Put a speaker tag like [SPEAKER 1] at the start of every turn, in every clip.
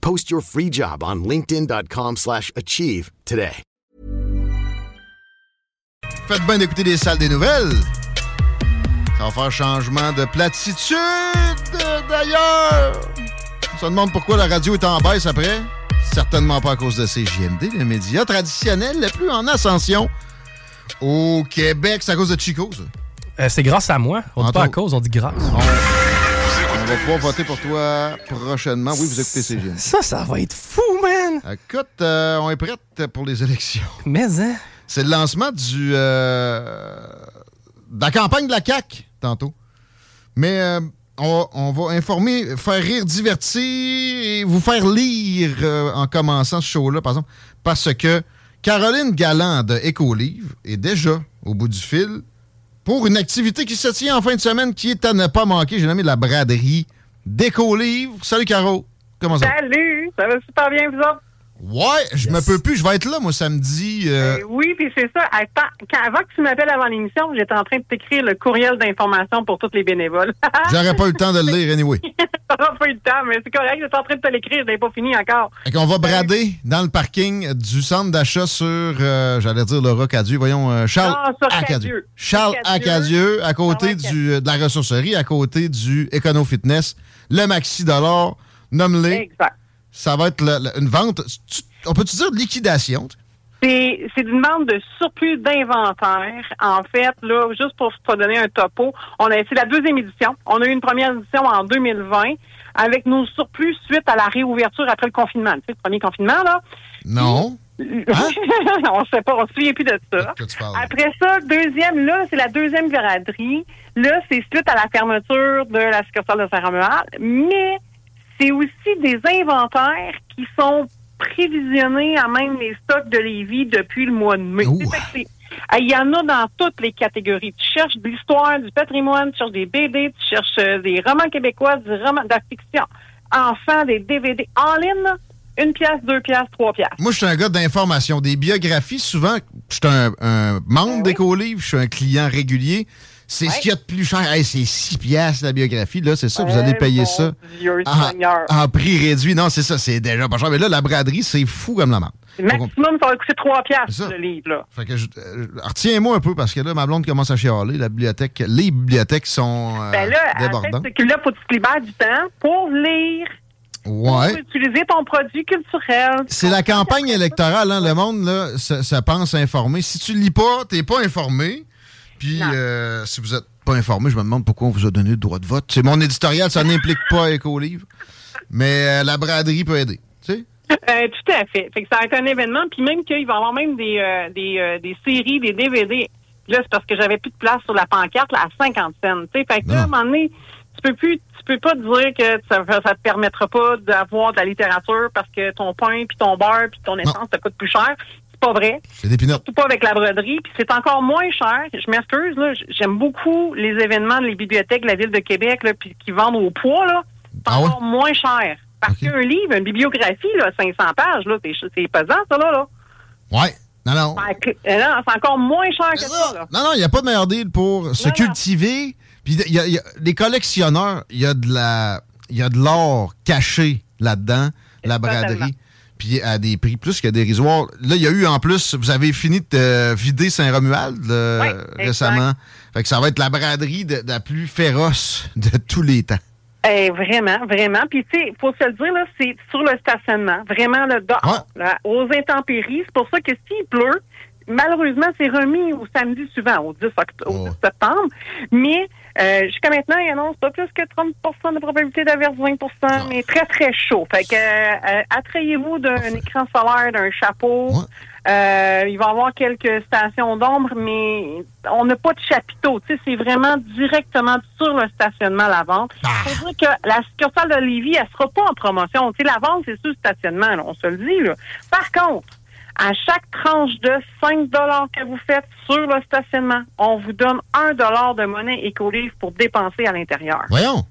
[SPEAKER 1] Post your free job on linkedin.com/achieve slash achieve today.
[SPEAKER 2] Faites bien d'écouter des salles des nouvelles. Ça va faire changement de platitude d'ailleurs. On se demande pourquoi la radio est en baisse après. Certainement pas à cause de CJMD, le média traditionnel le plus en ascension au Québec. C'est à cause de Chico, ça.
[SPEAKER 3] Euh, c'est grâce à moi. On dit pas à cause, on dit grâce.
[SPEAKER 2] On va pouvoir voter pour toi prochainement. Oui, vous écoutez CJMD.
[SPEAKER 3] Ça, ça va être fou, man!
[SPEAKER 2] Écoute, euh, on est prête pour les élections.
[SPEAKER 3] Mais, hein?
[SPEAKER 2] C'est le lancement du euh, de la campagne de la CAQ, tantôt. Mais euh, on, va- on va informer, faire rire, divertir et vous faire lire en commençant ce show-là, par exemple, parce que Caroline Galland de Écolivre est déjà au bout du fil pour une activité qui se tient en fin de semaine qui est à ne pas manquer. J'ai nommé la braderie d'Écolivre. Salut, Caro. Comment ça va?
[SPEAKER 4] Salut, ça va super bien, vous autres?
[SPEAKER 2] Ouais, je me peux plus. Je vais être là, moi, samedi. euh,
[SPEAKER 4] Euh, oui, puis c'est ça. Attends, quand- avant que tu m'appelles avant l'émission, j'étais en train de t'écrire le courriel d'information pour tous les bénévoles.
[SPEAKER 2] J'aurais pas eu le temps de le lire, anyway.
[SPEAKER 4] T'auras pas eu le temps, mais c'est correct, j'étais en train de te l'écrire, je l'ai pas fini encore.
[SPEAKER 2] Fait qu'on va brader dans le parking du centre d'achat sur, euh, j'allais dire le Rocadieu, voyons, euh, Charles
[SPEAKER 4] Non,
[SPEAKER 2] Acadieux.
[SPEAKER 4] Cadieux.
[SPEAKER 2] Charles
[SPEAKER 4] Acadieux.
[SPEAKER 2] À côté
[SPEAKER 4] Ah ouais,
[SPEAKER 2] du, de la ressourcerie, à côté du Econo Fitness, le Maxi Dollar, nomme-les.
[SPEAKER 4] Exact.
[SPEAKER 2] Ça va être une vente, tu- on peut-tu dire de liquidation?
[SPEAKER 4] C'est une vente de surplus d'inventaire. En fait, là, juste pour te donner un topo, on a c'est la deuxième édition. On a eu une première édition en 2020 avec nos surplus suite à la réouverture après le confinement. Tu sais, le premier confinement, là.
[SPEAKER 2] Non.
[SPEAKER 4] on sait pas, on se souvient plus de ça. Après ça, deuxième, là, c'est la deuxième braderie. Là, c'est suite à la fermeture de la succursale de Saint-Romuald. Mais c'est aussi des inventaires qui sont prévisionnés à même les stocks de Lévis depuis le mois de mai. Il y en a dans toutes les catégories. Tu cherches de l'histoire, du patrimoine, tu cherches des BD, tu cherches euh, des romans québécois, du roman de la fiction, enfants, des DVD. En ligne, une pièce, deux pièces, trois pièces.
[SPEAKER 2] Moi, je suis un gars d'information, des biographies. Souvent, je suis un, un membre d'Écolivre, je suis un client régulier. C'est ce qu'il y a de plus cher. Hey, c'est 6 piastres la biographie. Là, c'est ça, vous allez payer ça
[SPEAKER 4] Dieu
[SPEAKER 2] en,
[SPEAKER 4] Seigneur.
[SPEAKER 2] en prix réduit. Non, c'est ça, c'est déjà pas cher. Mais là, la braderie, c'est fou comme la marde.
[SPEAKER 4] Maximum, ça va coûter trois pièces
[SPEAKER 2] C'est ça.
[SPEAKER 4] le livre, là.
[SPEAKER 2] Fait que je- euh, retiens-moi un peu parce que là, ma blonde commence à chialer. La bibliothèque, les bibliothèques sont euh,
[SPEAKER 4] Ben là,
[SPEAKER 2] débordantes.
[SPEAKER 4] c'est que là, faut que tu te libères du temps pour lire, pour
[SPEAKER 2] Ouais.
[SPEAKER 4] utiliser ton produit culturel.
[SPEAKER 2] C'est la campagne électorale, hein. Le monde, là, se, se pense informé. Si tu lis pas, t'es pas informé. Puis,
[SPEAKER 4] Non.
[SPEAKER 2] euh, si vous êtes pas informé, je me demande pourquoi on vous a donné le droit de vote. C'est mon éditorial, ça n'implique pas Éco-Livre. Mais euh, la braderie peut aider. Tu sais?
[SPEAKER 4] Euh, tout à fait. Fait que ça va être un événement, puis même qu'il va y avoir même des, des, des séries, des DVD. Là, c'est parce que j'avais plus de place sur la pancarte là, à 50 cents. Tu sais, fait que là, à un moment donné, tu peux plus, tu peux pas te dire que ça, ça te permettra pas d'avoir de la littérature parce que ton pain, puis ton beurre, puis ton essence, ça coûte plus cher. C'est pas vrai.
[SPEAKER 2] C'est des pinottes.
[SPEAKER 4] Surtout pas avec la broderie. Puis c'est encore moins cher. Je m'excuse, là. J'aime beaucoup les événements, les bibliothèques de la Ville de Québec, là, puis qui vendent au poids, là. C'est
[SPEAKER 2] Ah ouais?
[SPEAKER 4] encore moins cher. Parce qu'un livre, une bibliographie, là, 500 pages, là, c'est pesant, ça, là. là.
[SPEAKER 2] Ouais. Non, non.
[SPEAKER 4] Euh, non, C'est encore moins cher que ça,
[SPEAKER 2] ça.
[SPEAKER 4] là.
[SPEAKER 2] Non, non, il n'y a pas de meilleur deal pour se
[SPEAKER 4] Non,
[SPEAKER 2] cultiver. Puis, il y a- il y a- les collectionneurs, il y a de la, il y a de l'or caché là-dedans, la braderie. Puis à des prix plus que dérisoires. Là, il y a eu en plus, vous avez fini de euh, vider Saint-Romuald récemment. Fait que ça va être la braderie de, de la plus féroce de tous les temps.
[SPEAKER 4] Eh, vraiment, vraiment. Puis, tu sais, faut se le dire, là, c'est sur le stationnement. Vraiment, dehors, là, aux intempéries. C'est pour ça que s'il pleut, malheureusement, c'est remis au samedi suivant, au 10, oct- au 10 septembre. Mais euh, jusqu'à maintenant, il annonce pas plus que 30% de probabilité d'averse, 20% mais très, très chaud. Fait que euh, attrayez-vous d'un écran solaire, d'un chapeau. Euh, il va y avoir quelques stations d'ombre, mais on n'a pas de chapiteau. Tu sais, c'est vraiment directement sur le stationnement la vente. Faut dire que la succursale de Lévis, elle sera pas en promotion. Tu sais, la vente, c'est sur le stationnement, là, on se le dit. Là. Par contre, à chaque tranche de 5 que vous faites sur le stationnement, on vous donne 1 de monnaie écolivre pour dépenser à l'intérieur.
[SPEAKER 2] Voyons.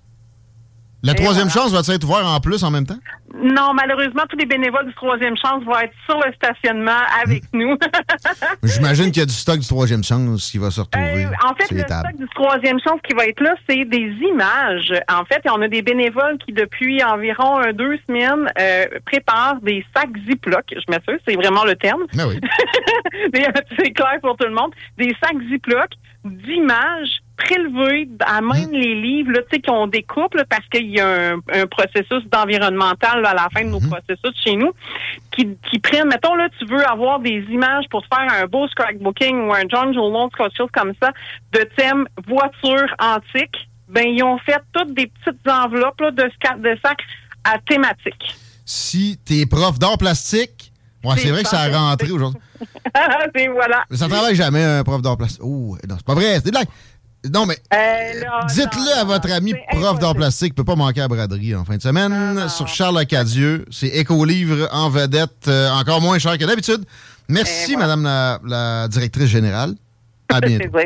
[SPEAKER 2] La troisième
[SPEAKER 4] voilà.
[SPEAKER 2] chance va être ouverte en plus en même temps?
[SPEAKER 4] Non, malheureusement, tous les bénévoles du troisième chance vont être sur le stationnement avec nous.
[SPEAKER 2] J'imagine qu'il y a du stock du troisième chance qui va se retrouver
[SPEAKER 4] Euh, en fait, le
[SPEAKER 2] tables.
[SPEAKER 4] stock du troisième chance qui va être là, c'est des images. En fait, on a des bénévoles qui, depuis environ euh, deux semaines, euh, préparent des sacs Ziploc. Je m'assure, c'est vraiment le terme.
[SPEAKER 2] Ben oui.
[SPEAKER 4] C'est clair pour tout le monde. Des sacs Ziploc d'images prélevées à même les livres là, tu sais, qu'on découpe là, parce qu'il y a un, un processus d'environnemental là, à la fin de nos processus chez nous qui, qui prennent, mettons là, tu veux avoir des images pour te faire un beau scrapbooking ou un John Jolon, quelque chose comme ça, de thème voiture antique, ben ils ont fait toutes des petites enveloppes là, de, de sacs à thématique.
[SPEAKER 2] Si t'es prof d'art plastique, ouais, c'est
[SPEAKER 4] C'est
[SPEAKER 2] vrai que ça a rentré aujourd'hui.
[SPEAKER 4] c'est voilà.
[SPEAKER 2] Mais ça travaille jamais un prof d'art plastique. Oh, non, c'est pas vrai, c'est des blagues. Non, mais
[SPEAKER 4] Euh, là,
[SPEAKER 2] dites-le à votre ami prof d'art plastique, il peut pas manquer à braderie en fin de semaine sur Charles Acadieux. C'est Écolivre en vedette, euh, encore moins cher que d'habitude. Merci,
[SPEAKER 4] voilà.
[SPEAKER 2] Madame la, la directrice générale. À bientôt.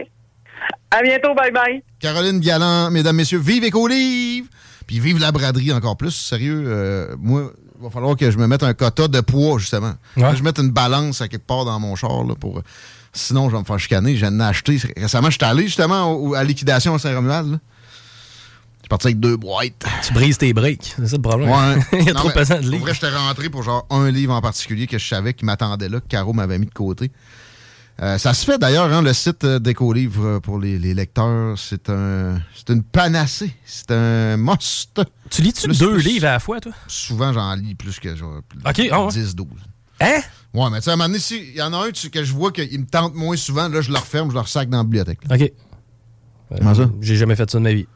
[SPEAKER 4] À bientôt, bye bye.
[SPEAKER 2] Caroline Galland, mesdames, messieurs, vive Écolivre! Puis vive la braderie encore plus. Sérieux, euh, moi, il va falloir que je me mette un quota de poids, justement.
[SPEAKER 3] Ouais.
[SPEAKER 2] Que je mette une balance à quelque part dans mon char, là, pour... Sinon, je vais me faire chicaner. J'en ai acheté. Récemment, je suis allé, justement, au- à liquidation à Saint-Romuald. Je suis parti avec deux boîtes.
[SPEAKER 3] Tu brises tes breaks. C'est ça le problème.
[SPEAKER 2] Ouais.
[SPEAKER 3] Il y a
[SPEAKER 2] Non,
[SPEAKER 3] trop
[SPEAKER 2] mais
[SPEAKER 3] pesant de livres.
[SPEAKER 2] vrai, j'étais rentré pour genre un livre en particulier que je savais qui m'attendait là, que Caro m'avait mis de côté. Euh, ça se fait d'ailleurs, hein, le site euh, d'Écolivre pour les, les lecteurs. C'est un, c'est une panacée. C'est un must.
[SPEAKER 3] Tu lis-tu deux
[SPEAKER 2] plus-
[SPEAKER 3] livres à la fois, toi?
[SPEAKER 2] Souvent, j'en lis plus que genre,
[SPEAKER 3] Ok, ah ouais.
[SPEAKER 2] 10, 12.
[SPEAKER 3] Hein?
[SPEAKER 2] Ouais, mais tu sais, à un moment donné, s'il y en a un tu- que je vois qu'il me tente moins souvent, là, je le referme, je le ressac dans la bibliothèque. là.
[SPEAKER 3] OK.
[SPEAKER 2] Comment ça?
[SPEAKER 3] J'ai jamais fait ça de ma vie.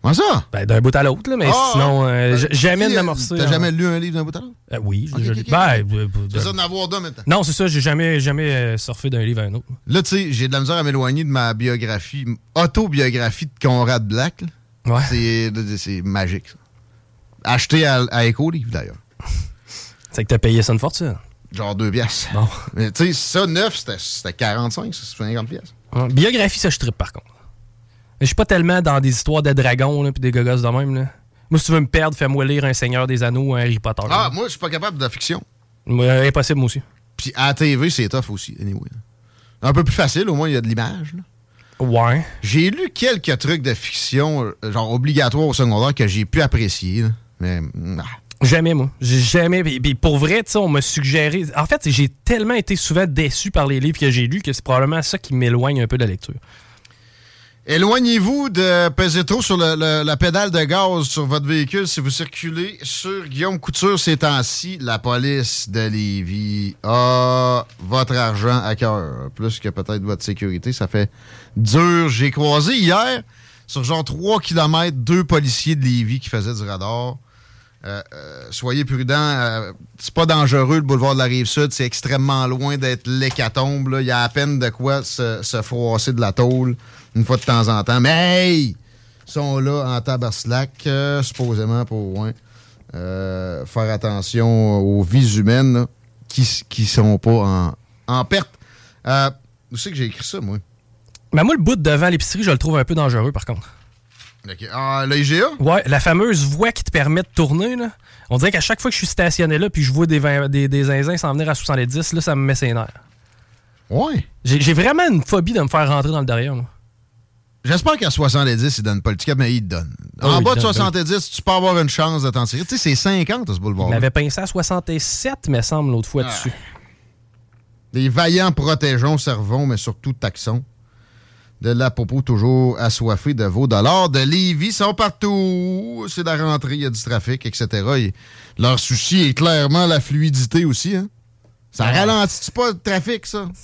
[SPEAKER 2] Comment ça?
[SPEAKER 3] Ben, d'un bout à l'autre, là, mais
[SPEAKER 2] Ah,
[SPEAKER 3] sinon, euh, j- jamais de
[SPEAKER 2] T'as
[SPEAKER 3] l'amorcer.
[SPEAKER 2] T'as
[SPEAKER 3] hein.
[SPEAKER 2] jamais lu un livre d'un bout à l'autre?
[SPEAKER 3] Euh, oui, j'ai
[SPEAKER 2] ok, ok.
[SPEAKER 3] Ben, euh,
[SPEAKER 2] C'est ça d'en avoir deux temps.
[SPEAKER 3] non, c'est ça, j'ai jamais, jamais euh, surfé d'un livre à un autre.
[SPEAKER 2] Là, tu sais, j'ai de la misère à m'éloigner de ma biographie, autobiographie de Conrad Black. là.
[SPEAKER 3] Ouais.
[SPEAKER 2] C'est, c'est magique, ça. Acheté à, à Éco-Livre, d'ailleurs.
[SPEAKER 3] C'est que t'as payé ça une fortune.
[SPEAKER 2] Genre deux pièces.
[SPEAKER 3] Bon.
[SPEAKER 2] Mais tu sais, ça, neuf, c'était, c'était 45, ça, c'est 50 pièces.
[SPEAKER 3] Biographie, ça, je trippe par contre. Mais Je suis pas tellement dans des histoires de dragons là, puis des gogos de même. Là. Moi, si tu veux me perdre, fais-moi lire Un Seigneur des Anneaux, un Harry Potter.
[SPEAKER 2] Ah,
[SPEAKER 3] là.
[SPEAKER 2] moi, je suis pas capable de fiction.
[SPEAKER 3] Moi, euh, impossible, moi aussi.
[SPEAKER 2] Puis à la TV, c'est tough aussi, anyway. Un peu plus facile, au moins, il y a de l'image.
[SPEAKER 3] Ouais.
[SPEAKER 2] J'ai lu quelques trucs de fiction, euh, genre obligatoires au secondaire, que j'ai pu apprécier. là. Mais, mm, ah.
[SPEAKER 3] Jamais, moi. J'ai jamais. Puis, pour vrai, on m'a suggéré. En fait, j'ai tellement été souvent déçu par les livres que j'ai lus que c'est probablement ça qui m'éloigne un peu de la lecture.
[SPEAKER 2] Éloignez-vous de peser sur la pédale de gaz sur votre véhicule si vous circulez sur Guillaume Couture ces temps-ci. La police de Lévis a votre argent à cœur, plus que peut-être votre sécurité. Ça fait dur. J'ai croisé hier, sur genre 3 km, deux policiers de Lévis qui faisaient du radar. Euh, euh, soyez prudents. euh, c'est pas dangereux, le boulevard de la Rive-Sud. C'est extrêmement loin d'être l'hécatombe. Il y a à peine de quoi se, se froisser de la tôle une fois de temps en temps. Mais hey! Ils sont là en tabarslac, supposément pour faire attention aux vies humaines qui, qui sont pas en, perte. Où c'est que j'ai écrit ça, moi?
[SPEAKER 3] Mais moi, le bout de devant l'épicerie, je le trouve un peu dangereux, par contre.
[SPEAKER 2] Ah, l'IGA?
[SPEAKER 3] Ouais, la fameuse voie qui te permet de tourner, là. On dirait qu'à chaque fois que je suis stationné là, puis je vois des, des, des zinzins s'en venir à 70, là, ça me met ses nerfs.
[SPEAKER 2] Ouais.
[SPEAKER 3] J'ai vraiment une phobie de me faire rentrer dans le derrière, moi.
[SPEAKER 2] J'espère qu'à 70, ils donnent pas le ticket, mais ils te donnent.
[SPEAKER 3] Ah
[SPEAKER 2] en bas de
[SPEAKER 3] donnent,
[SPEAKER 2] 70, tu peux avoir une chance de t'en tirer. Tu sais, c'est 50, ce
[SPEAKER 3] Il
[SPEAKER 2] boulevard.
[SPEAKER 3] m'avait pincé à 67, me semble, l'autre fois
[SPEAKER 2] Ah.
[SPEAKER 3] dessus.
[SPEAKER 2] Des vaillants protégeons, servons, mais surtout taxons. De la popo toujours assoiffée de vos dollars. De Lévis sont partout. C'est la rentrée, il y a du trafic, etc. Et leur souci est clairement la fluidité aussi. Hein? Ça ralentit pas le trafic, ça?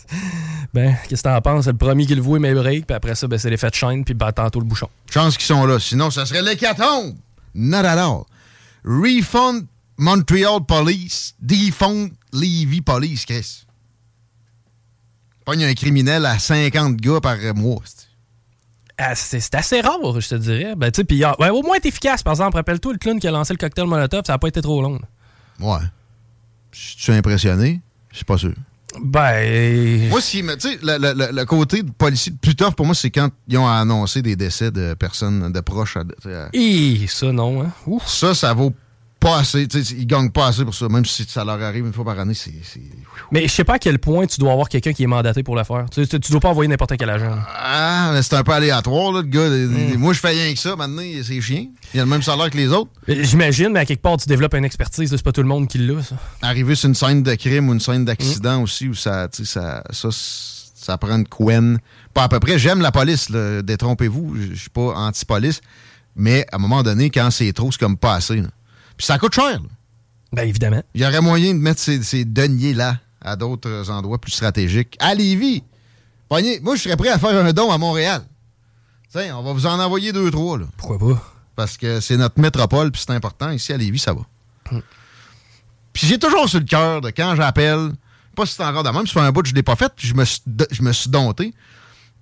[SPEAKER 3] Ben, qu'est-ce que t'en penses? C'est le premier qui le voit, mes breaks, puis après ça, ben, c'est l'effet de chaîne, puis ben, tantôt le bouchon.
[SPEAKER 2] Chance qu'ils sont là. Sinon, ça serait l'hécatombe. Not at all. Refund Montreal Police. Defund Levy Police, Chris. Pogne un criminel à 50 gars par mois.
[SPEAKER 3] Ah, c'est assez rare, je te dirais. Ben, tu sais, puis ouais, au moins, t'es efficace. Par exemple, rappelle-toi le clown qui a lancé le cocktail Molotov, ça n'a pas été trop long.
[SPEAKER 2] Ouais. Je suis impressionné? Je suis pas sûr.
[SPEAKER 3] Ben.
[SPEAKER 2] Moi, si, tu sais, le, le, le, côté policier plus tough pour moi, c'est quand ils ont annoncé des décès de personnes, de proches. À,
[SPEAKER 3] à... ça, non, hein?
[SPEAKER 2] Ça, ça vaut pas assez. Ils gagnent pas assez pour ça. Même si ça leur arrive une fois par année, c'est.
[SPEAKER 3] Mais je sais pas à quel point tu dois avoir quelqu'un qui est mandaté pour le faire. Tu, tu, dois pas envoyer n'importe quel agent.
[SPEAKER 2] Ah, mais c'est un peu aléatoire, là, le gars. Mm. Moi, je fais rien que ça. Maintenant, c'est chien. Il a le même salaire que les autres.
[SPEAKER 3] J'imagine, mais à quelque part, tu développes une expertise. C'est pas tout le monde qui l'a, ça.
[SPEAKER 2] Arriver sur une scène de crime ou une scène d'accident mm. aussi, où ça, ça, ça, ça prend une couenne. Pas à peu près. J'aime la police, détrompez-vous. Je suis pas anti-police. Mais à un moment donné, quand c'est trop, c'est comme pas assez. Puis ça coûte cher. Là.
[SPEAKER 3] Ben évidemment.
[SPEAKER 2] Il y aurait moyen de mettre ces, ces deniers-là à d'autres endroits plus stratégiques. À Lévis. moi, je serais prêt à faire un don à Montréal. Tiens, on va vous en envoyer deux, trois. Là.
[SPEAKER 3] Pourquoi pas?
[SPEAKER 2] Parce que c'est notre métropole, puis c'est important. Ici, à Lévis, ça va. Puis j'ai toujours sur le cœur de quand j'appelle, pas si c'est encore de même, si fait un bout je l'ai pas fait, puis je me, suis, je me suis dompté.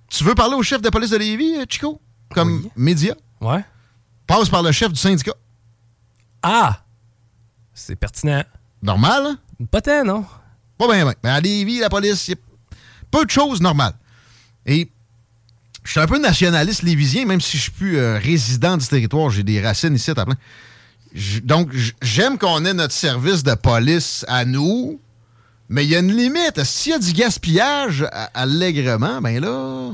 [SPEAKER 2] Tu veux parler au chef de police de Lévis, euh, Chico? Comme média?
[SPEAKER 3] Ouais.
[SPEAKER 2] Passe par le chef du syndicat.
[SPEAKER 3] Ah! C'est pertinent.
[SPEAKER 2] Normal, hein?
[SPEAKER 3] Pas tant, non?
[SPEAKER 2] Pas bien, bien. Mais à Lévis, la police, il y a peu de choses normales. Et je suis un peu nationaliste lévisien, même si je suis plus euh, résident du territoire. J'ai des racines ici à plein. donc, j'aime qu'on ait notre service de police à nous, mais il y a une limite. S'il y a du gaspillage allègrement, ben là...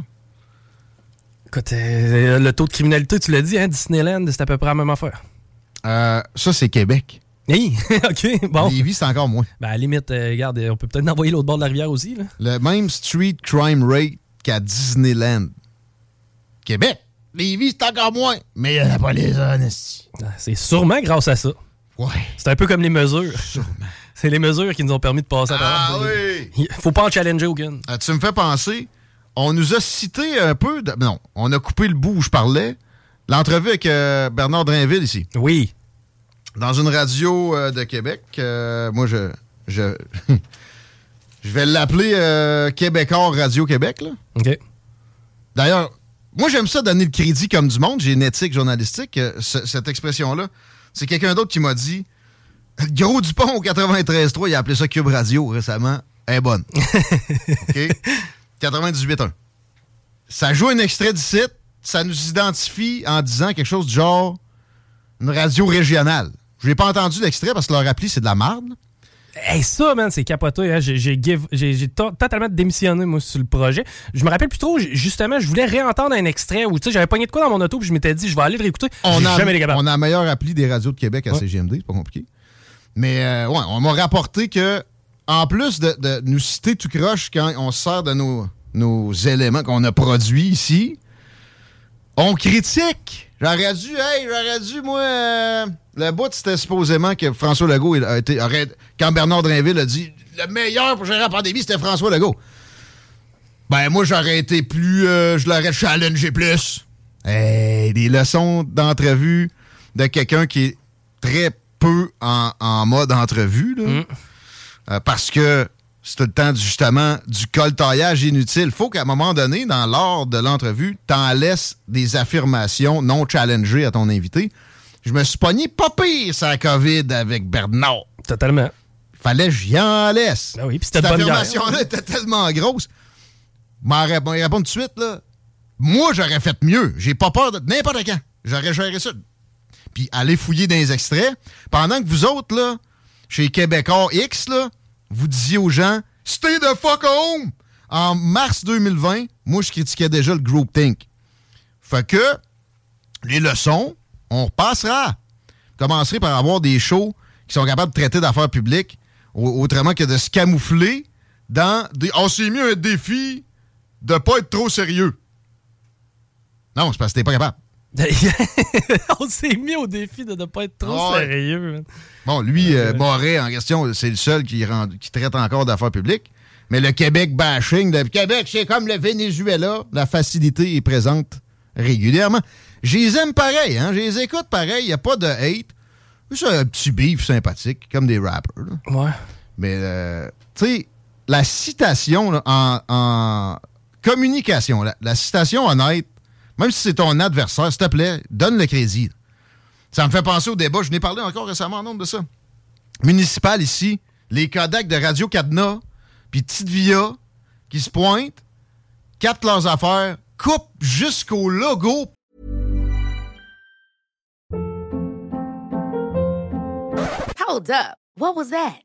[SPEAKER 3] Écoute, euh, le taux de criminalité, tu l'as dit, hein, Disneyland, c'est à peu près la même affaire.
[SPEAKER 2] Euh, ça, c'est Québec.
[SPEAKER 3] Oui, OK, bon.
[SPEAKER 2] Lévis, c'est encore moins.
[SPEAKER 3] Ben, à la limite, euh, regarde, on peut peut-être envoyer l'autre bord de la rivière aussi. Là.
[SPEAKER 2] Le même street crime rate qu'à Disneyland. Québec. Lévis, c'est encore moins. Mais il y a la police,
[SPEAKER 3] ah, C'est sûrement grâce à ça.
[SPEAKER 2] Ouais.
[SPEAKER 3] C'est un peu comme les mesures.
[SPEAKER 2] Sûrement.
[SPEAKER 3] C'est les mesures qui nous ont permis de passer à.
[SPEAKER 2] Ah oui!
[SPEAKER 3] Faut pas en challenger aucune.
[SPEAKER 2] Ah, tu me fais penser, on nous a cité un peu... De... Non, on a coupé le bout où je parlais L'entrevue avec euh, Bernard Drinville ici.
[SPEAKER 3] Oui.
[SPEAKER 2] Dans une radio euh, de Québec. Euh, moi, je. Je, je vais l'appeler Québécois Radio-Québec.
[SPEAKER 3] OK.
[SPEAKER 2] D'ailleurs, moi, j'aime ça donner le crédit comme du monde. J'ai une éthique journalistique. cette expression-là, c'est quelqu'un d'autre qui m'a dit Gros Dupont au 93.3, il a appelé ça Cube Radio récemment. Elle est bonne. OK? 98.1. Ça joue un extrait du site ça nous identifie en disant quelque chose du genre une radio régionale. Je n'ai pas entendu l'extrait parce que leur appli, c'est de la marde.
[SPEAKER 3] Hey, ça, man, c'est capoté. Hein? J'ai totalement démissionné, moi, sur le projet. Je me rappelle plus trop, justement, je voulais réentendre un extrait où, tu sais, j'avais pogné de quoi dans mon auto, puis je m'étais dit, je vais aller le réécouter.
[SPEAKER 2] On a, jamais les on a la meilleure appli des radios de Québec à CGMD, c'est pas compliqué. Mais, euh, ouais, on m'a rapporté que, en plus de, nous citer tout croche quand on sert de nos, nos éléments qu'on a produits ici, on critique. J'aurais dû, hey, j'aurais dû, moi, euh, le bout, c'était supposément que François Legault a été, quand Bernard Drinville a dit le meilleur pour gérer la pandémie, c'était François Legault. Ben, moi, j'aurais été plus, euh, je l'aurais challengé plus. Hey, des leçons d'entrevue de quelqu'un qui est très peu en, mode entrevue, là. Mm. Euh, parce que c'est tout le temps justement du coltaillage inutile. faut qu'à un moment donné, dans l'ordre de l'entrevue, t'en laisses des affirmations non challengées à ton invité. Je me suis pogné pas pire sa COVID avec Bernard.
[SPEAKER 3] Totalement.
[SPEAKER 2] Fallait que j'y en laisse.
[SPEAKER 3] Ben oui,
[SPEAKER 2] Cette affirmation-là était tellement grosse. M'en répondre tout de suite, là. Moi, j'aurais fait mieux. J'ai pas peur de n'importe quand. J'aurais géré ça. Puis aller fouiller dans les extraits. Pendant que vous autres, là, chez Québécois X, là, vous disiez aux gens Stay the fuck home! En mars 2020, moi, je critiquais déjà le group think. Fait que les leçons, on repassera. Commencerai par avoir des shows qui sont capables de traiter d'affaires publiques autrement que de se camoufler dans des. On s'est mis un défi de pas être trop sérieux. Non, c'est parce que t'es pas capable.
[SPEAKER 3] on s'est mis au défi de ne pas être trop
[SPEAKER 2] Ouais.
[SPEAKER 3] sérieux.
[SPEAKER 2] Bon, lui, euh, Moret, en question, c'est le seul qui, rend- qui traite encore d'affaires publiques. Mais le Québec bashing, le Québec, c'est comme le Venezuela. La facilité est présente régulièrement. Je les aime pareil, hein? Je les écoute pareil. Il n'y a pas de hate. C'est un petit beef sympathique, comme des rappers. là.
[SPEAKER 3] Ouais.
[SPEAKER 2] Mais, euh, tu sais, la citation là, en, en communication, la, la citation honnête, même si c'est ton adversaire, s'il te plaît, donne le crédit. Ça me fait penser au débat, je n'ai parlé encore récemment en nombre de ça. Municipal ici, les Kodak de Radio Cadena, puis Petite Via, qui se pointent, captent leurs affaires, coupent jusqu'au logo
[SPEAKER 5] Hold up. What was that?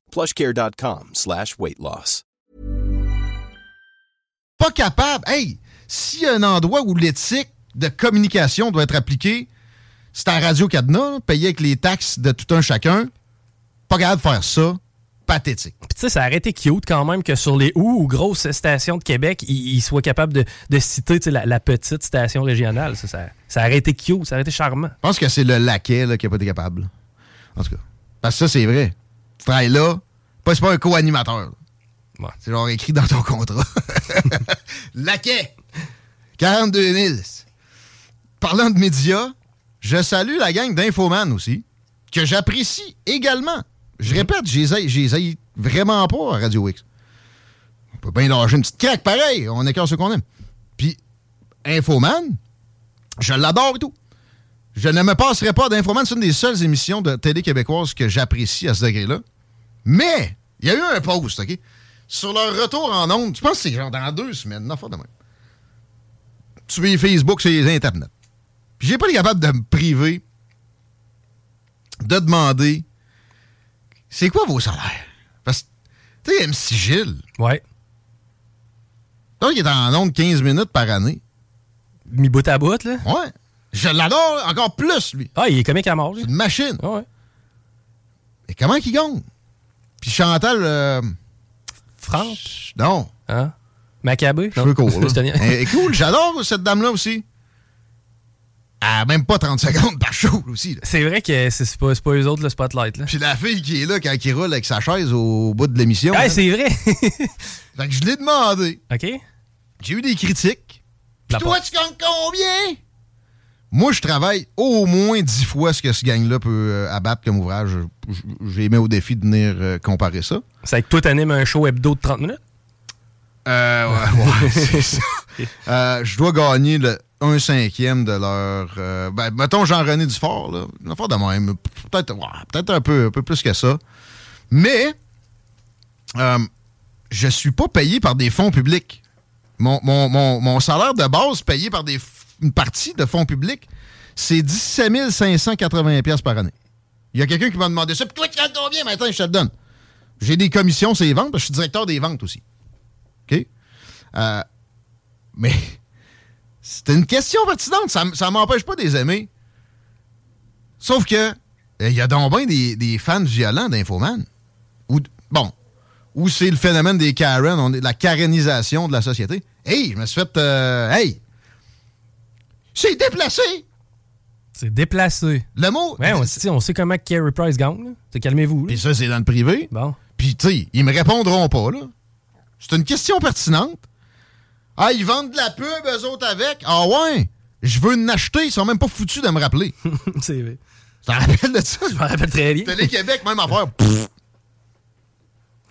[SPEAKER 6] plushcare.com slash weight loss.
[SPEAKER 2] pas capable. Hey, s'il y a un endroit où l'éthique de communication doit être appliquée, c'est à Radio Cadena, payé avec les taxes de tout un chacun. Pas capable de faire ça. Pathétique.
[SPEAKER 3] Puis tu sais, ça aurait été cute quand même que sur les ou ou grosses stations de Québec, ils, ils soient capables de, de citer la, la petite station régionale. Ça, ça, ça aurait été cute, ça aurait été charmant.
[SPEAKER 2] Je pense que c'est le laquais là, qui n'a pas été capable. En tout cas. Parce que ça, c'est vrai. Tu travailles là, pas, c'est pas un co-animateur.
[SPEAKER 3] Ouais.
[SPEAKER 2] C'est genre écrit dans ton contrat. laquais. 42 000. Parlant de médias, je salue la gang d'Infoman aussi, que j'apprécie également. Je répète, j'ai vraiment pas à Radio X. On peut bien lâcher une petite craque pareil, on écarte ce qu'on aime. Puis, Infoman, je l'adore et tout. Je ne me passerai pas d'Infoman. C'est une des seules émissions de télé québécoise que j'apprécie à ce degré-là. Mais, il y a eu un post, OK? Sur leur retour en ondes, je pense que c'est genre dans deux semaines, non, de même. Sur les Facebook, sur les Internet. Puis j'ai pas été capable de me priver de demander c'est quoi vos salaires? Parce que, tu sais, MC Gilles,
[SPEAKER 3] Ouais.
[SPEAKER 2] donc il est en ondes 15 minutes par année.
[SPEAKER 3] Mis bout à bout, là?
[SPEAKER 2] Ouais. Je l'adore encore plus, lui.
[SPEAKER 3] Ah, il est comique à mort, lui.
[SPEAKER 2] C'est une machine.
[SPEAKER 3] Ah ouais.
[SPEAKER 2] Et comment qu'il gagne? Puis Chantal, euh, non,
[SPEAKER 3] Hein? Macabé. Je te niaise.
[SPEAKER 2] Elle est cool, j'adore cette dame-là aussi. A même pas 30 secondes par show aussi.
[SPEAKER 3] C'est vrai que c'est pas, pas eux autres le spotlight. Là.
[SPEAKER 2] Puis la fille qui est là quand il roule avec sa chaise au bout de l'émission.
[SPEAKER 3] Ah, c'est vrai.
[SPEAKER 2] Fait que je l'ai demandé.
[SPEAKER 3] OK.
[SPEAKER 2] J'ai eu des critiques.
[SPEAKER 3] La
[SPEAKER 2] Puis toi, tu gagnes combien? Moi, je travaille au moins 10 fois ce que ce gang-là peut euh, abattre comme ouvrage. J'ai mis au défi de venir euh, comparer ça.
[SPEAKER 3] C'est que toi, t'animes un show hebdo de 30 minutes?
[SPEAKER 2] Euh, ouais, ouais, c'est ça. Euh, je dois gagner le 1 cinquième de leur... euh, ben, mettons Jean-René Dufort, là. Une affaire de même. Peut-être ouais, un, peu, un peu plus que ça. Mais, je suis pas payé par des fonds publics. Mon, mon- mon- mon salaire de base payé par des, f- une partie de fonds publics, c'est 17 580 pièces par année. Il y a quelqu'un qui m'a demandé ça. Puis toi, tu gagnes combien maintenant? Je te le donne? J'ai des commissions sur les ventes, parce que je suis directeur des ventes aussi. OK? Euh, mais c'est une question pertinente. Ça, ça m'empêche pas de les aimer. Sauf que euh, il y a donc bien des, des fans violents d'Infoman. Ou, bon, ou c'est le phénomène des Karen, on est la karenisation de la société. Hey, je me suis fait... euh, hey! C'est déplacé!
[SPEAKER 3] C'est déplacé.
[SPEAKER 2] Le mot...
[SPEAKER 3] Ouais, on, sait- on sait comment Carey Price gagne. là. Calmez-vous. là.
[SPEAKER 2] Puis ça, c'est dans le privé.
[SPEAKER 3] Bon.
[SPEAKER 2] Puis, tu sais, ils me répondront pas, là. C'est une question pertinente. Ah, ils vendent de la pub, eux autres, avec. Ah ouais? Je veux en acheter. Ils sont même pas foutus de me rappeler.
[SPEAKER 3] c'est vrai.
[SPEAKER 2] Ça rappelle de ça?
[SPEAKER 3] Je me rappelle très bien.
[SPEAKER 2] Télé-Québec, même affaire.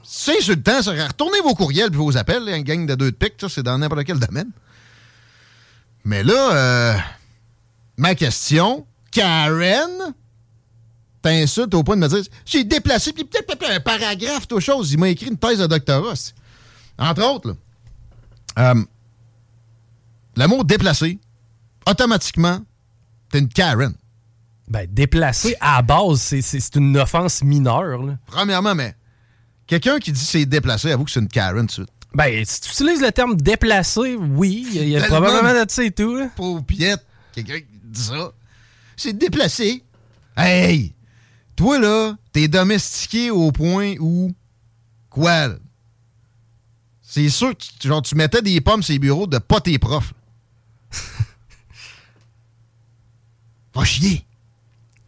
[SPEAKER 2] C'est insultant, ça. Retournez vos courriels et vos appels, un gang de deux de pique, ça, c'est dans n'importe quel domaine. Mais là, euh, ma question, Karen, t'insultes au point de me dire j'ai déplacé, puis peut-être un paragraphe, toute chose. Il m'a écrit une thèse de doctorat. Entre autres, euh, le mot déplacé, automatiquement, t'es une Karen.
[SPEAKER 3] Ben, déplacé à la base, c'est une offense mineure. Là.
[SPEAKER 2] Premièrement, mais quelqu'un qui dit c'est déplacé, avoue que c'est une Karen tout de suite.
[SPEAKER 3] Ben, si tu utilises le terme déplacé, oui, il y a, probablement de ça et tout. Là.
[SPEAKER 2] Pauvre piette, quelqu'un qui dit ça. C'est déplacé. Hey! Toi, là, t'es domestiqué au point où. Quoi, là? C'est sûr que tu, genre, tu mettais des pommes sur les bureaux de pas tes profs. va chier.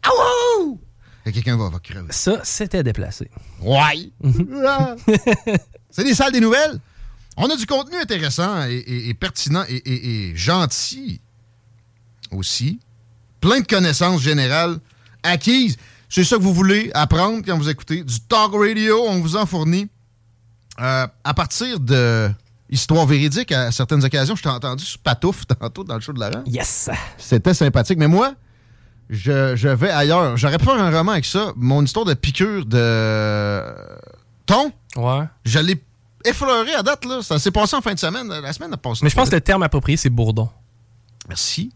[SPEAKER 2] Ah Quelqu'un va, va crever.
[SPEAKER 3] Ça, c'était déplacé.
[SPEAKER 2] Ouais. C'est des salles des nouvelles? On a du contenu intéressant et, pertinent et, gentil aussi. Plein de connaissances générales acquises. C'est ça que vous voulez apprendre quand vous écoutez du talk radio. On vous en fournit. Euh, à partir de histoires véridiques, à certaines occasions, je t'ai entendu sur Patouf tantôt dans le show de Laurent.
[SPEAKER 3] Yes!
[SPEAKER 2] C'était sympathique. Mais moi, je, vais ailleurs. J'aurais pu faire un roman avec ça. Mon histoire de piqûre de thon.
[SPEAKER 3] Ouais.
[SPEAKER 2] Je l'ai effleuré à date, là. Ça s'est passé en fin de semaine. La semaine a passé.
[SPEAKER 3] Mais je pense que le terme approprié, c'est bourdon.
[SPEAKER 2] Merci.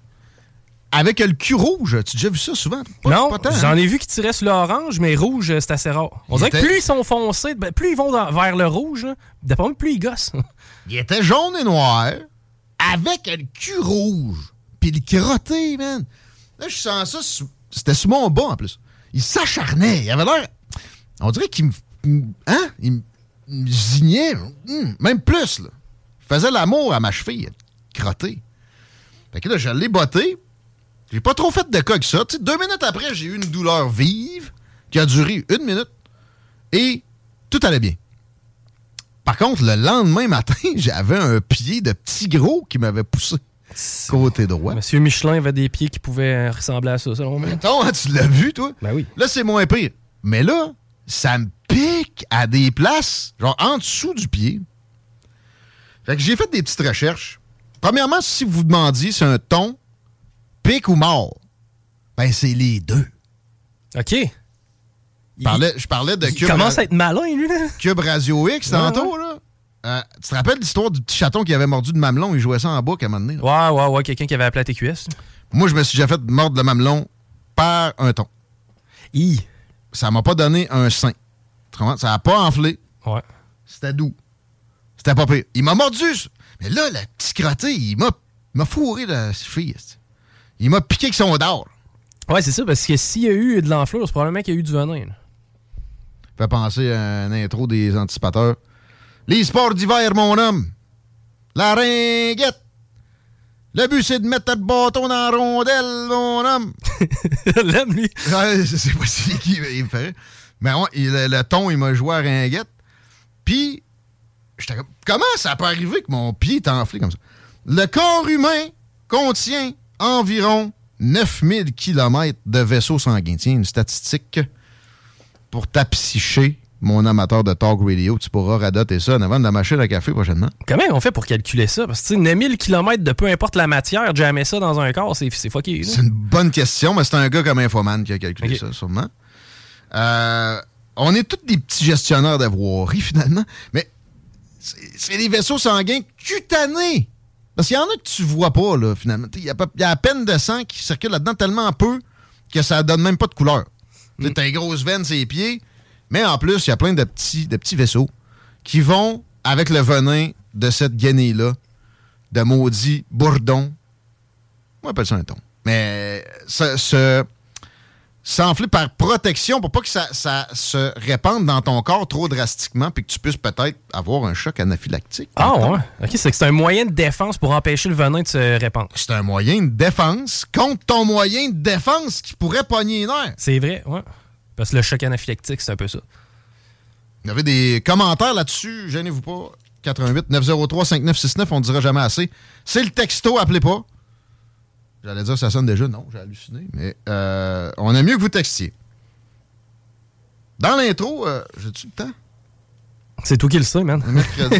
[SPEAKER 2] Avec le cul rouge, tu as déjà vu ça souvent?
[SPEAKER 3] non, j'en hein? ai vu qui tiraient sur l'orange, mais rouge, c'est assez rare. On dirait que plus ils sont foncés, ben, plus ils vont vers le rouge, d'après moi, plus ils gossent.
[SPEAKER 2] il était jaune et noir, avec le cul rouge, puis le crotté, man. Là, je sens ça, c'était sur mon bas en plus. Il s'acharnait, il avait l'air... On dirait qu'il me... Hein? Il me zignait, hmm, même plus, là. Il faisait l'amour à ma cheville, crotté. Fait que là, je l'ai botté, j'ai pas trop fait de cas que ça. deux minutes après, j'ai eu une douleur vive qui a duré une minute et tout allait bien. Par contre, le lendemain matin, j'avais un pied de petit gros qui m'avait poussé côté droit.
[SPEAKER 3] Monsieur Michelin avait des pieds qui pouvaient ressembler à ça, selon moi.
[SPEAKER 2] Attends, hein, tu l'as vu, toi?
[SPEAKER 3] Ben oui.
[SPEAKER 2] Là, c'est moins pire. Mais là, ça me pique à des places, genre en dessous du pied. Fait que j'ai fait des petites recherches. Premièrement, si vous vous demandiez, c'est un ton pique ou mort? Ben, c'est les deux.
[SPEAKER 3] OK.
[SPEAKER 2] Je parlais, de
[SPEAKER 3] il commence à être malin, lui, là.
[SPEAKER 2] Cube Radio X, tantôt, là. Euh, tu te rappelles l'histoire du petit chaton qui avait mordu de mamelon? Il jouait ça en boucle à un moment donné.
[SPEAKER 3] Ouais, ouais, ouais. Quelqu'un qui avait appelé à TQS.
[SPEAKER 2] Moi, je me suis déjà fait mordre le mamelon par un ton.
[SPEAKER 3] I.
[SPEAKER 2] Ça m'a pas donné un sein. Ça a pas enflé.
[SPEAKER 3] Ouais.
[SPEAKER 2] C'était doux. C'était pas pire. Il m'a mordu. Mais là, le petit crotté, il m'a fourré la fille. Il m'a piqué avec son d'or.
[SPEAKER 3] Ouais, c'est ça, parce que s'il y a eu de l'enflure, c'est probablement qu'il y a eu du venin.
[SPEAKER 2] Fait penser à une intro des anticipateurs. Les sports d'hiver, mon homme. La ringuette. Le but, c'est de mettre le bâton dans la rondelle, mon homme.
[SPEAKER 3] L'aime, lui.
[SPEAKER 2] Ouais, je sais pas si qui il me fait. Mais le, ton, il m'a joué à ringuette. Puis, j'étais comme, comment ça peut arriver que mon pied est enflé comme ça? Le corps humain contient environ 9000 km de vaisseaux sanguins. Tiens, une statistique pour ta psyché, mon amateur de talk radio. Tu pourras radoter ça en avant de la machine à café prochainement.
[SPEAKER 3] Comment on fait pour calculer ça? Parce que 9000 km de peu importe la matière, jamais ça dans un corps, c'est fucké.
[SPEAKER 2] C'est une bonne question, mais c'est un gars comme Infoman qui a calculé ça, sûrement. Euh, on est tous des petits gestionnaires de finalement, mais c'est des vaisseaux sanguins cutanés. Parce qu'il y en a que tu vois pas, là, finalement. Il y, a à peine de sang qui circule là-dedans tellement peu que ça donne même pas de couleur. Tu as une grosse veine sur les pieds, mais en plus, il y a plein de petits, de petits vaisseaux qui vont avec le venin de cette guenille-là, de maudit bourdon. On appelle ça un ton. Mais ce, s'enfler par protection pour pas que ça, se répande dans ton corps trop drastiquement puis que tu puisses peut-être avoir un choc anaphylactique.
[SPEAKER 3] Ah ouais? OK, c'est que c'est un moyen de défense pour empêcher le venin de se répandre.
[SPEAKER 2] C'est un moyen de défense contre ton moyen de défense qui pourrait pogner les nerfs.
[SPEAKER 3] C'est vrai, ouais. Parce que le choc anaphylactique, c'est un peu ça.
[SPEAKER 2] Vous avez des commentaires là-dessus, gênez-vous pas. 88 903 5969, on ne dira jamais assez. C'est le texto, appelez pas. J'allais dire ça sonne déjà. Non, j'ai halluciné. Mais euh, on a mieux que vous textiez. Dans l'intro, euh, j'ai-tu le temps?
[SPEAKER 3] C'est toi qui le sais, man.
[SPEAKER 2] Mercredi.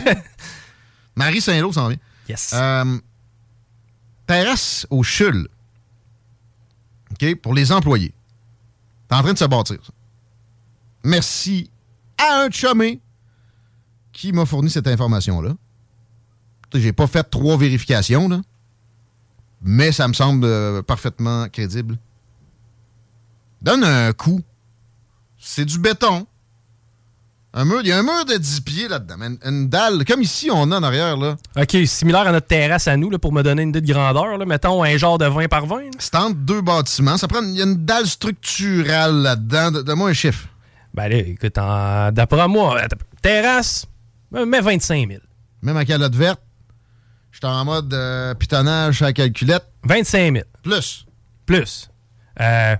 [SPEAKER 2] Marie Saint-Lô s'en vient.
[SPEAKER 3] Yes.
[SPEAKER 2] Euh, terrasse au CHUL. OK? Pour les employés. T'es en train de se bâtir, ça. Merci à un chumé qui m'a fourni cette information-là. J'ai pas fait trois vérifications, là. Mais ça me semble euh, parfaitement crédible. Donne un coup. C'est du béton. Un mur, il y a un mur de 10 pieds là-dedans. Une, une dalle, comme ici, on a en arrière, là.
[SPEAKER 3] OK, similaire à notre terrasse à nous, là, pour me donner une idée de grandeur. Là. Mettons un genre de 20 par 20. là.
[SPEAKER 2] C'est entre deux bâtiments. Ça prend, il y a une dalle structurale là-dedans. De- Donne-moi un chiffre.
[SPEAKER 3] Ben là, écoute, d'après moi, terrasse, euh, mets 25 000.
[SPEAKER 2] Même à calotte verte, j'étais en mode euh, pitonnage à la calculette.
[SPEAKER 3] 25 000.
[SPEAKER 2] Plus.
[SPEAKER 3] Plus. Euh,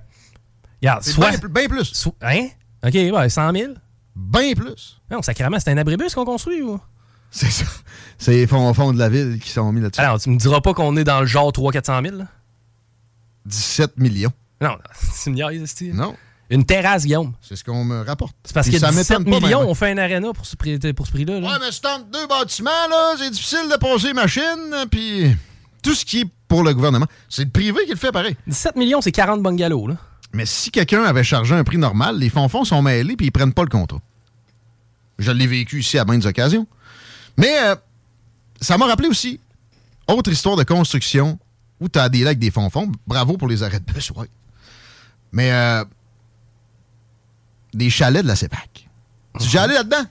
[SPEAKER 3] regarde, soit...
[SPEAKER 2] bien bien plus.
[SPEAKER 3] so- hein? OK, ouais, 100 000.
[SPEAKER 2] Bien plus.
[SPEAKER 3] Non, sacrément, c'est un abribus qu'on construit ou?
[SPEAKER 2] C'est ça. C'est les fonds, fonds de la ville qui sont mis là-dessus.
[SPEAKER 3] Alors, tu me diras pas qu'on est dans le genre 300-400 000, là?
[SPEAKER 2] 17 millions.
[SPEAKER 3] Non, non, c'est une niaise, c'est-tu?
[SPEAKER 2] Non.
[SPEAKER 3] Une terrasse, Guillaume.
[SPEAKER 2] C'est ce qu'on me rapporte.
[SPEAKER 3] C'est parce
[SPEAKER 2] Puis
[SPEAKER 3] que
[SPEAKER 2] ça
[SPEAKER 3] 17
[SPEAKER 2] m'étonne pas,
[SPEAKER 3] millions, on fait un aréna pour ce, prix, pour ce prix-là. là.
[SPEAKER 2] Ouais, mais c'est entre deux bâtiments, là. C'est difficile de passer machine. Puis tout ce qui est pour le gouvernement, c'est le privé qui le fait pareil.
[SPEAKER 3] 17 millions, c'est 40 bungalows, là.
[SPEAKER 2] Mais si quelqu'un avait chargé un prix normal, les fonds-fonds sont mêlés puis ils prennent pas le contrat. Je l'ai vécu ici à maintes occasions. Mais euh, ça m'a rappelé aussi autre histoire de construction où tu as des lacs des fonds-fonds. Bravo pour les arrêts de bus, ouais. Mais euh, des chalets de la CEPAC. Tu es déjà allé là-dedans?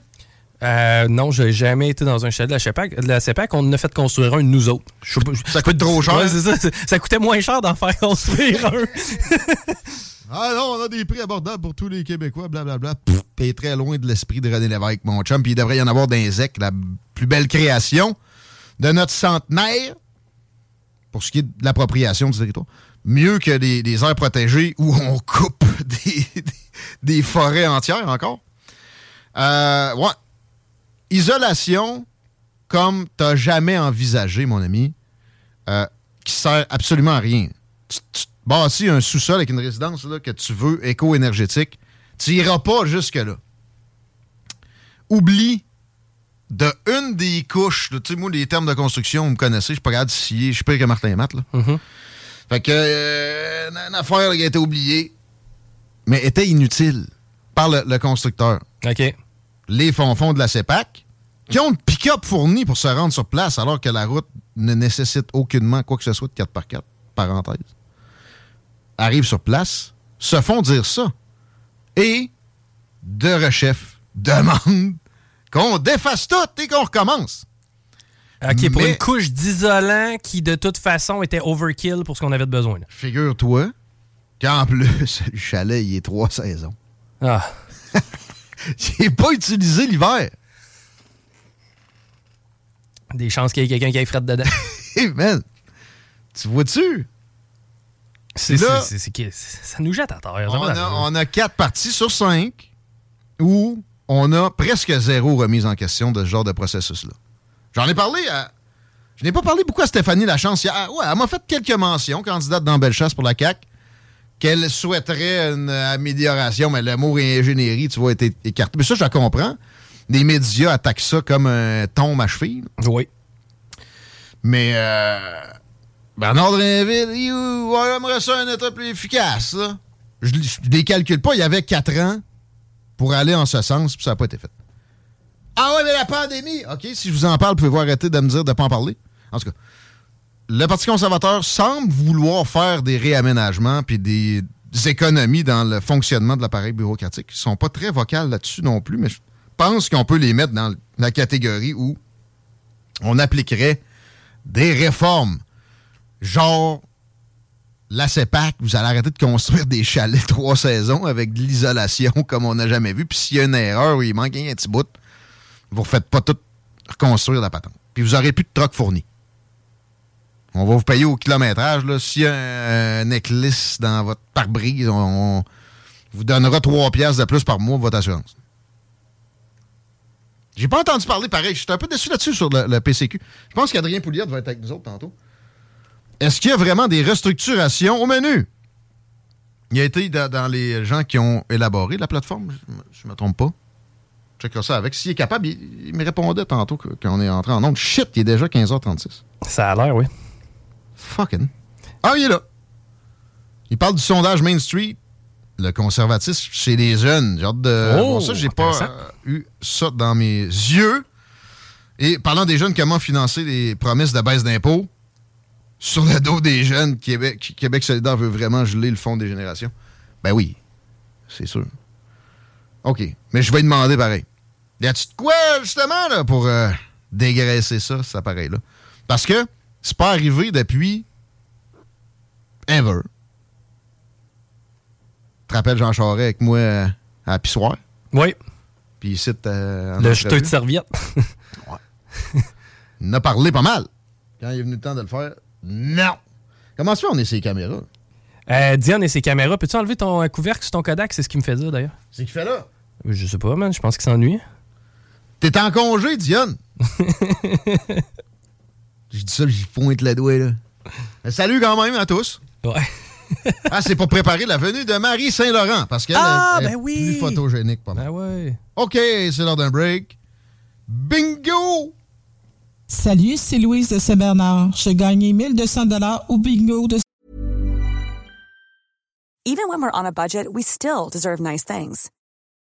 [SPEAKER 3] Euh, non, j'ai jamais été dans un chalet de la CEPAC. De la CEPAC, on en a fait construire un, nous autres. Je je-
[SPEAKER 2] Ça coûte trop cher.
[SPEAKER 3] Ouais, ça. coûtait moins cher d'en faire construire un.
[SPEAKER 2] Ah non, on a des prix abordables pour tous les Québécois, blablabla. Puis très loin de l'esprit de René Lévesque, mon chum. Puis il devrait y en avoir d'un ZEC, la plus belle création de notre centenaire, pour ce qui est de l'appropriation du territoire. Mieux que des, des aires protégées où on coupe des, des- forêts entières encore. Euh, ouais. Isolation comme t'as jamais envisagé, mon ami, euh, qui sert absolument à rien. Tu, tu un sous-sol avec une résidence là, que tu veux éco-énergétique, tu iras pas jusque-là. Oublie de une des couches, tu sais, moi, les termes de construction, vous me connaissez, je suis pas capable de scier, je suis pire que Martin et Matt, là. Fait que, euh, une affaire qui a été oubliée, mais était inutile par le, le constructeur.
[SPEAKER 3] OK.
[SPEAKER 2] Les fonds-fonds de la CEPAC, qui ont le pick-up fourni pour se rendre sur place, alors que la route ne nécessite aucunement quoi que ce soit de 4x4, parenthèse, arrivent sur place, se font dire ça. Et, de rechef, demande qu'on défasse tout et qu'on recommence.
[SPEAKER 3] OK, pour
[SPEAKER 2] Mais-
[SPEAKER 3] une couche d'isolant qui, de toute façon, était overkill pour ce qu'on avait de besoin.
[SPEAKER 2] Figure-toi qu'en plus, le chalet, il est trois saisons.
[SPEAKER 3] Ah.
[SPEAKER 2] J'ai pas utilisé l'hiver.
[SPEAKER 3] Des chances qu'il y ait quelqu'un qui aille fret dedans.
[SPEAKER 2] Hey, man, tu vois-tu?
[SPEAKER 3] C'est
[SPEAKER 2] là-
[SPEAKER 3] Ça nous jette à terre.
[SPEAKER 2] On a, on a quatre parties sur cinq où on a presque zéro remise en question de ce genre de processus-là. J'en ai parlé à. Je n'ai pas parlé beaucoup à Stéphanie Lachance. hier. Ah, ouais, elle m'a fait quelques mentions, candidate dans Bellechasse pour la CAQ, qu'elle souhaiterait une amélioration, mais le mot ingénierie, tu vois, était écarté. Mais ça, je la comprends. Les médias attaquent ça comme un tombe à cheville.
[SPEAKER 3] Oui.
[SPEAKER 2] Mais euh, Bernard Drinville, il aimerait ça un État plus efficace. là. Je ne les calcule pas. Il y avait quatre ans pour aller en ce sens, puis ça n'a pas été fait. Ah ouais, mais la pandémie! OK, si je vous en parle, pouvez-vous arrêter de me dire de ne pas en parler? En tout cas, le Parti conservateur semble vouloir faire des réaménagements puis des économies dans le fonctionnement de l'appareil bureaucratique. Ils sont pas très vocales là-dessus non plus, mais je pense qu'on peut les mettre dans la catégorie où on appliquerait des réformes. Genre, la CEPAC, vous allez arrêter de construire des chalets trois saisons avec de l'isolation comme on n'a jamais vu. Puis s'il y a une erreur il manque un petit bout, vous ne refaites pas tout reconstruire la patente. Puis vous n'aurez plus de troc fourni. On va vous payer au kilométrage. S'il y a un, éclisse dans votre pare-brise, on, vous donnera 3 piastres de plus par mois pour votre assurance. J'ai pas entendu parler pareil. Je suis un peu déçu là-dessus sur le, PCQ. Je pense qu'Adrien Pouliot va être avec nous autres tantôt. Est-ce qu'il y a vraiment des restructurations au menu? Il a été dans les gens qui ont élaboré la plateforme, je ne me trompe pas. Checkera ça avec. S'il est capable, il, il me répondait tantôt quand on est entré en onde. Shit, il est déjà 15h36.
[SPEAKER 3] Ça a l'air, oui.
[SPEAKER 2] Fucking. Ah, il est là. Il parle du sondage Main Street, le conservatisme chez les jeunes. J'ai hâte de
[SPEAKER 3] Oh,
[SPEAKER 2] ça. J'ai pas euh, eu ça dans mes yeux. Et parlant des jeunes, comment financer les promesses de baisse d'impôts sur le dos des jeunes, Québec, Québec solidaire veut vraiment geler le fonds des générations. Ben oui, c'est sûr. OK, mais je vais lui demander pareil. Y a-tu de quoi, justement, là, pour euh, dégraisser ça, cet appareil-là? Parce que c'est pas arrivé depuis ever. Tu te rappelles Jean Charest avec moi euh, à la pissoire?
[SPEAKER 3] Oui.
[SPEAKER 2] Puis ici, euh,
[SPEAKER 3] Le jeteux de serviette.
[SPEAKER 2] Il en a parlé pas mal. Quand il est venu le temps de le faire, non. Comment ça on est ses caméras?
[SPEAKER 3] Euh, Diane et ses caméras. Peux-tu enlever ton euh, couvercle sur ton Kodak? C'est ce qu'il me fait dire, d'ailleurs.
[SPEAKER 2] C'est qu'il fait là?
[SPEAKER 3] Je sais pas, man. Je pense qu'il s'ennuie.
[SPEAKER 2] T'es en congé, Dionne? J'ai dit ça, j'y pointe le doigt, là. Mais salut quand même à tous.
[SPEAKER 3] Ouais.
[SPEAKER 2] ah, c'est pour préparer la venue de Marie Saint-Laurent, parce qu'elle
[SPEAKER 3] Ah,
[SPEAKER 2] elle est
[SPEAKER 3] ben oui.
[SPEAKER 2] plus photogénique, pas mal.
[SPEAKER 3] Ben ouais.
[SPEAKER 2] OK, c'est l'heure d'un break. Bingo!
[SPEAKER 7] Salut, c'est Louise de Saint-Bernard. J'ai gagné 1200 dollars au bingo de
[SPEAKER 8] Even when we're on a budget, we still deserve nice things.